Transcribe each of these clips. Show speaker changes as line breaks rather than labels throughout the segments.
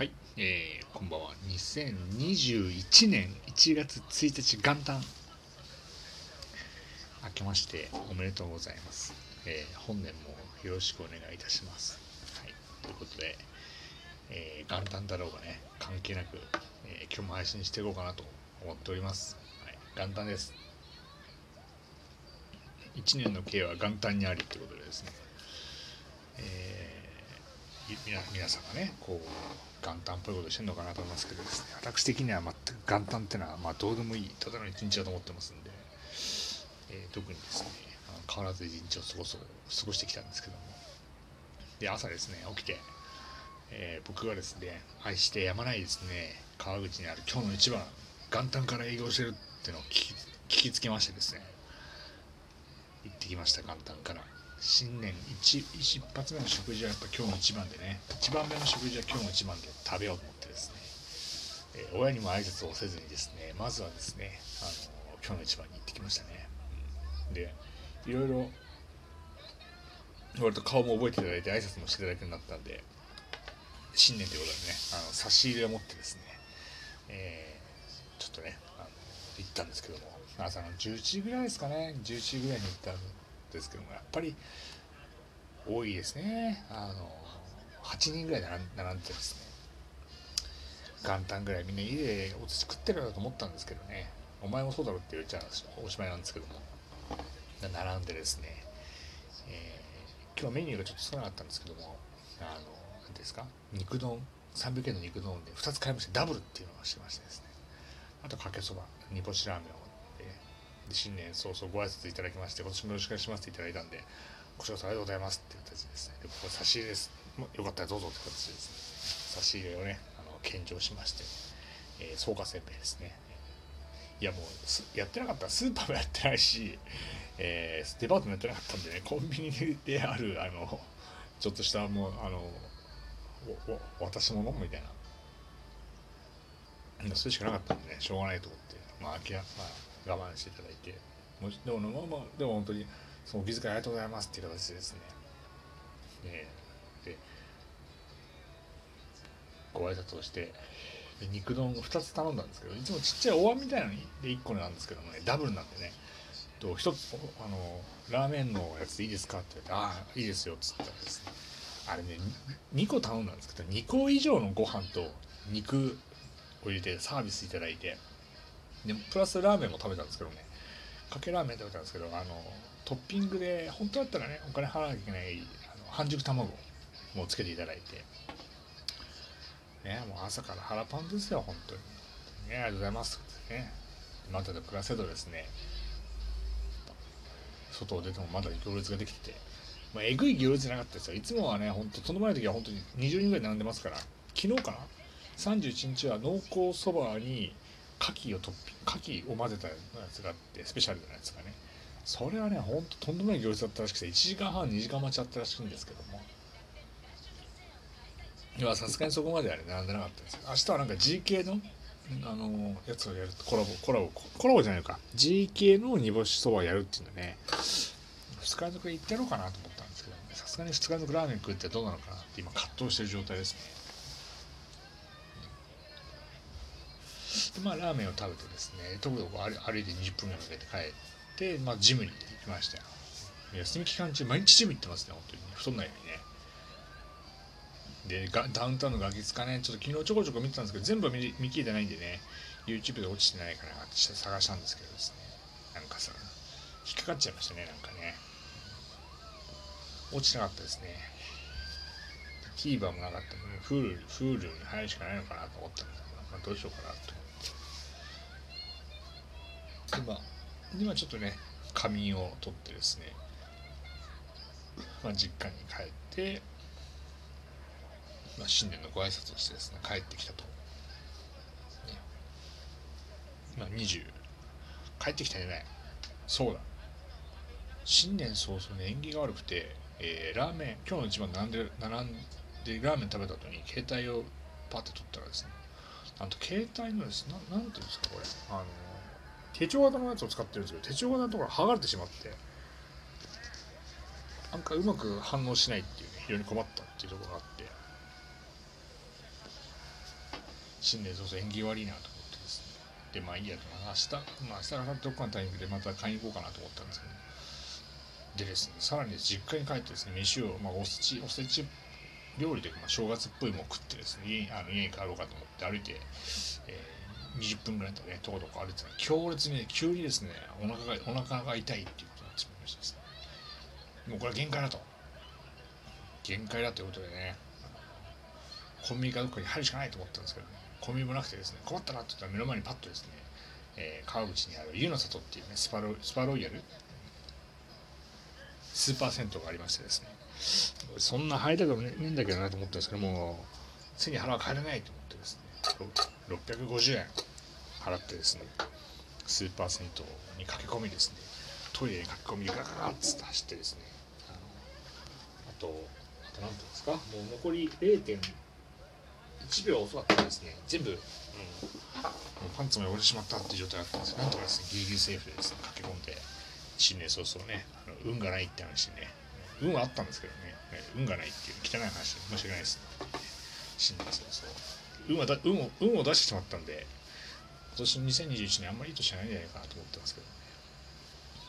はい、えー、こんばんは。2021年1月1日元旦。明けましておめでとうございます。えー、本年もよろしくお願いいたします。はい、ということで、えー、元旦だろうがね、関係なく、えー、今日も配信していこうかなと思っております。はい、元旦です。1年の計は元旦にありということでですね、えー、皆さんがね、こう、元旦っぽいことしてるのかなと思いますけどですね、私的には全く元旦っていうのは、まあ、どうでもいい、ただの一日だと思ってますんで、えー、特にですね、変わらず一日を過ごそう過ごしてきたんですけども、で、朝ですね、起きて、えー、僕がですね、愛してやまないですね、川口にある今日の一番、元旦から営業してるっていうのを聞き聞きつけましてですね、行ってきました、元旦から。新年一一発目の食事はやっぱ今日の一番でね。一番目の食事は今日の一番で食べようと思ってですね、えー、親にも挨拶をせずにですねまずはですねあの今日の一番に行ってきましたね、うん、でいろいろ割と顔も覚えていただいて挨拶もしていただくようになったんで新年ということでねあの差し入れを持ってですね、えー、ちょっとねあの行ったんですけども。朝の11時ぐらいですかね。11時ぐらいに行ったですけどもやっぱり多いですね。あの8人ぐらい並んでですね。元旦ぐらいみんな家でお寿司食ってるんだと思ったんですけどね。お前もそうだろって言っちゃうおしまいなんですけども。並んでですね、えー、今日メニューがちょっと少なかったんですけどもあの何ですか？肉丼。300円の肉丼で2つ買いましてダブルっていうのをしてましてですね。あとかけそば。煮干しラーメンを新年早々ご挨拶いただきまして今年もよろしくお願いしますっていただいたんでこちらこそありがとうございますっていう形ですね。でこれ差し入れです。よかったらどうぞって形ですね。差し入れをねあの献上しまして、えー、草加せんべいですね。いやもうやってなかったスーパーもやってないし、えー、デパートもやってなかったんでねコンビニであるあのちょっとしたもうあの渡し物みたいな。それしかなかったんでねしょうがないと思って。まあ諦まあ我慢していただいて。もでもまあまあでも本当にそのお気遣いありがとうございますっていう形でですね。ねでご挨拶をしてで肉丼を2つ頼んだんですけどいつもちっちゃいお椀みたいなので1個なんですけどもねダブルなんでね。と1つあのラーメンのやつでいいですかって言って「ああいいですよ」っつったらですね。あれね2個頼んだんですけど2個以上のご飯と肉を入れてサービスいただいて。でプラスラーメンも食べたんですけどね。かけラーメン食べたんですけどあのトッピングで本当だったらねお金払わなきゃいけないあの半熟卵もつけていただいて。ねもう朝から腹パンですよ本当に。ねありがとうございます。ね。またでプラスでですね。外を出てもまだ行列ができてて、まあ、えぐい行列じゃなかったですよ。いつもはねほんととんでもない時は本当に20人ぐらい並んでますから。昨日かな？31日は濃厚そばに牡蠣をトッピ牡蠣を混ぜたやつがあってスペシャルなやつがね。それはねほんととんでもない行列だったらしくて1時間半2時間待ちだったらしいんですけども。今さすがにそこまではね並んでなかったです。明日はなんか GK のあのやつをやるコラボコラボコラボじゃないか。GK の煮干しそばやるっていうのね。2日連続行ってやろうかなと思ったんですけどさすがに2日連続ラーメン食ってどうなのかなって今葛藤してる状態ですね。でまあラーメンを食べてですねとこどこ歩いて20分ぐらいかけて帰って、まあ、ジムに行きましたよ。休み期間中毎日ジム行ってますね本当に、ね、太んないようにね。でダウンタウンのガキ使ね。ちょっと昨日ちょこちょこ見てたんですけど全部見見切れてないんでね。YouTube で落ちてないかなって探したんですけどですね。なんかさ引っかかっちゃいましたねなんかね。落ちなかったですね。TVer もなかったので Hulu, Hulu に入るしかないのかなと思ったんですけど、まあ、どうしようかなと今今ちょっとね仮眠を取ってですね、まあ、実家に帰って、まあ、新年のご挨拶をしてですね帰ってきたと、ね、まあ20帰ってきたじゃないそうだ。新年早々に縁起が悪くて、えー、ラーメン今日の一番並んで並んでラーメン食べた後に携帯をパッて取ったらですねなんと携帯のですななんていうんですかこれ。あの手帳型のやつを使ってるんですけど手帳型のところが剥がれてしまってなんかうまく反応しないっていうね非常に困ったっていうところがあって。新年早々縁起悪いなと思ってですね。でまあいいやと明日まあ明日からどっかのタイミングでまた買いに行こうかなと思ったんですけど。でですねさらに実家に帰ってですね飯を、まあ、おせちおせち料理で、まあ、正月っぽいもの食ってですね家あの家に帰ろうかと思って歩いて、えー、20分ぐらいとねとことこ歩いてたら強烈に、ね、急にですねお腹がお腹が痛いっていうことになってしまいましたですね。もうこれは限界だと。限界だということでねコンビニかどっかに入るしかないと思ったんですけど、ね、コンビニもなくてですね困ったなって言ったら目の前にパッとですね、えー、川口にある湯の里っていうねスパロスパロイヤル？スーパー銭湯がありましてですね。そんな入りたくねえんだけどなと思ったんですけども背に腹は帰れないと思ってですね。650円払ってですねスーパー銭湯に駆け込みですね。トイレに駆け込みガガガッつって走ってですね。あのあとあと何ていうんですか？もう残り0.1秒遅かったらですね。全部、うん、もうパンツも汚れてしまったっていう状態だったんですよなんとかですねギリギリセーフでですね駆け込んで新年早々ねあの運がないって話ね。運はあったんですけどね。運がないっていう汚い話で申し訳ないです。新年早々運はだ運を運を出してしまったんで今年の2021年あんまりいい年じゃないんじゃないかなと思ってますけど。ね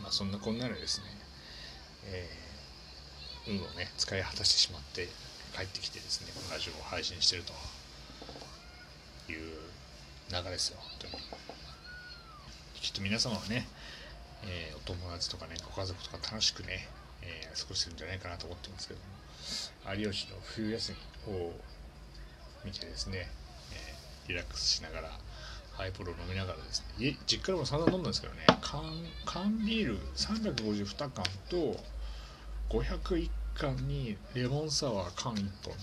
まあそんなこんなでですね、えー、運をね使い果たしてしまって帰ってきてですねこのラジオを配信してるという流れですよ。本当に。きっと皆様はね、えー、お友達とかねご家族とか楽しくね、えー、過ごしてるんじゃないかなと思ってますけども。有吉の冬休みを見てですね、えー、リラックスしながらハイポロ飲みながらですね。実家でも散々飲んだんですけどね。缶缶ビール352缶と501缶にレモンサワー缶1本飲んでね。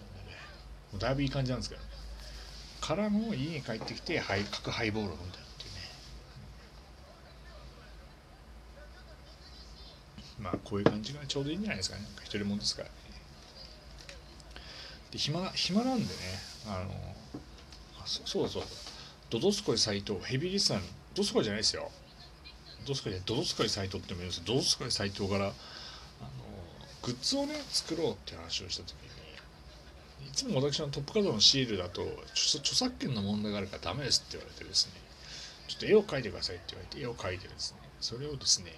もうだいぶいい感じなんですけどね。からの家に帰ってきてハイ各ハイボールを飲んでるっていうねまあこういう感じがちょうどいいんじゃないですかね。一人もんですから。ねで暇暇なんでねあのあそそうだそうだ。ドドスコイ斎藤ヘビーリスナードドスコイじゃないですよ。ドドスコイでドドスコイ斎藤ってもいうんです。ドドスコイ斎藤からあのグッズをね作ろうって話をした時にいつも私のトップカードのシールだと著作権の問題があるからダメですって言われてですねちょっと絵を描いてくださいって言われて絵を描いてですねそれをですね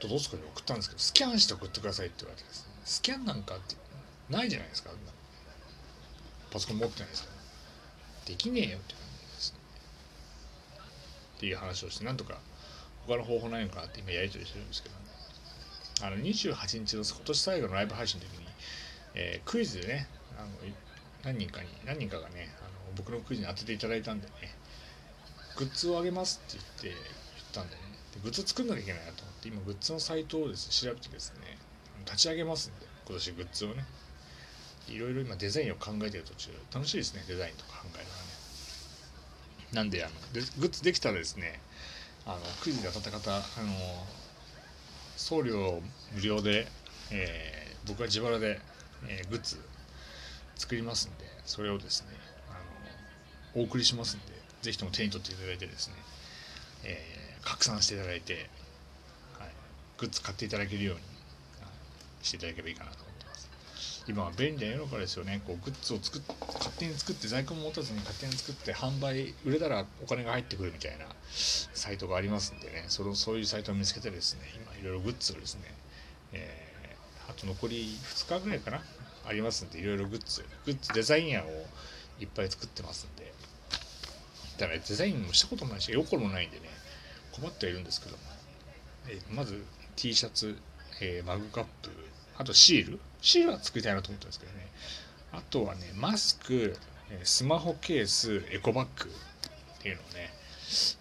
ドドスコイに送ったんですけどスキャンして送ってくださいって言われてですスキャンなんかってないじゃないですかパソコン持ってないですから。できねえよって感じですね。っていう話をしてなんとか他の方法ないのかって今やり取りしてるんですけど、ね、あの28日の今年最後のライブ配信の時に、えー、クイズでねあの何人かに何人かがねあの僕のクイズに当てていただいたんでねグッズをあげますって言って言ったんでね。でグッズ作んなきゃいけないなと思って今グッズのサイトをですね調べてですね立ち上げますんで今年グッズをね。いろいろ今デザインを考えてる途中楽しいですねデザインとか考えるのはね。なんであのでグッズできたらですねあのクイズで当たった方あの送料無料で、えー、僕は自腹で、えー、グッズ作りますんでそれをですねあのお送りしますんでぜひとも手に取っていただいてですね、えー、拡散していただいて、はい、グッズ買っていただけるようにしていただければいいかなと思ってます。今は便利な世の中ですよね。こうグッズを作っ勝手に作って在庫も持たずに勝手に作って販売売れたらお金が入ってくるみたいなサイトがありますんでね。そのそういうサイトを見つけてですね今いろいろグッズをですね、えー、あと残り2日ぐらいかなありますんでいろいろグッズグッズデザイン案をいっぱい作ってますんで。だからデザインもしたこともないしよこもないんでね。困ってはいるんですけど、え、まず T シャツ、え、マグカップあとシール。シールは作りたいなと思ったんですけどね。あとはねマスクスマホケースエコバッグっていうのをね、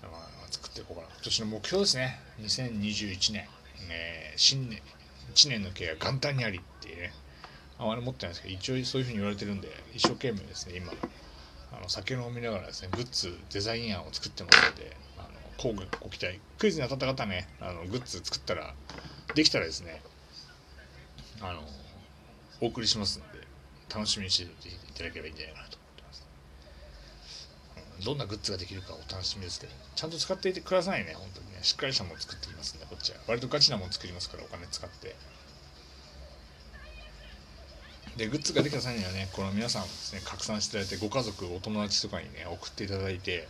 まあ、作っていこうかな。今年の目標ですね。2021年、えー、新年1年の経営が元旦にありっていうね。あまり持ってないんですけど一応そういうふうに言われてるんで一生懸命ですね今。あの酒飲みながらですねグッズデザイン案を作ってますので。交互ご期待。クイズに当たった方ねあのグッズ作ったらできたらですねあのお送りしますので楽しみにしていただければいいんじゃないかなと思ってます、うん、どんなグッズができるかお楽しみですけどちゃんと使っていてくださいね本当にね。しっかりしたもの作ってきますんでこっちは。割とガチなもの作りますからお金使って。でグッズができた際にはねこの皆さんですね拡散していただいてご家族お友達とかにね送っていただいて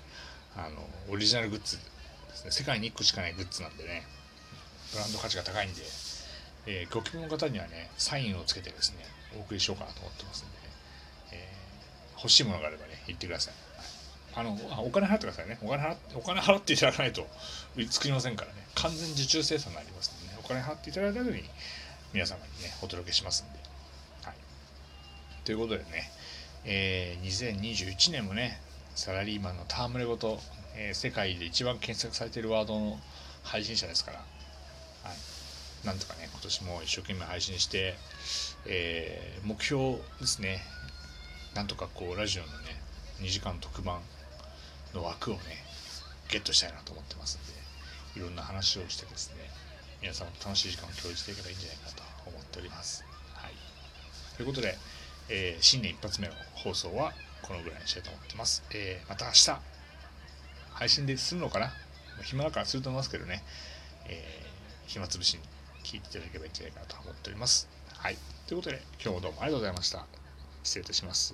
あのオリジナルグッズですね。世界に1個しかないグッズなんでね。ブランド価値が高いんで、えー、ご希望の方にはねサインをつけてですねお送りしようかなと思ってますんで、えー、欲しいものがあればね言ってください、はい、あのお金払ってくださいね。お金払お金払っていただかないと作りませんからね。完全受注生産になりますんでね。お金払っていただいた後に皆様にねお届けしますんで。はい。ということでね、えー、2021年もね、サラリーマンの戯れごと、えー、世界で一番検索されているワードの配信者ですから、はい、なんとかね、今年も一生懸命配信して、えー、目標ですね、なんとかこう、ラジオのね、2時間特番の枠をね、ゲットしたいなと思ってますんで、いろんな話をしてですね、皆さんも楽しい時間を共有していけばいいんじゃないかと思っております。はい。ということで、えー、新年一発目の放送はこのぐらいにしたいと思ってます。えー、また明日、配信でするのかな？暇だからすると思いますけどね、えー、暇つぶしに聞いていただければいいんじゃないかなと思っております。はい。ということで、今日もどうもありがとうございました。失礼いたします。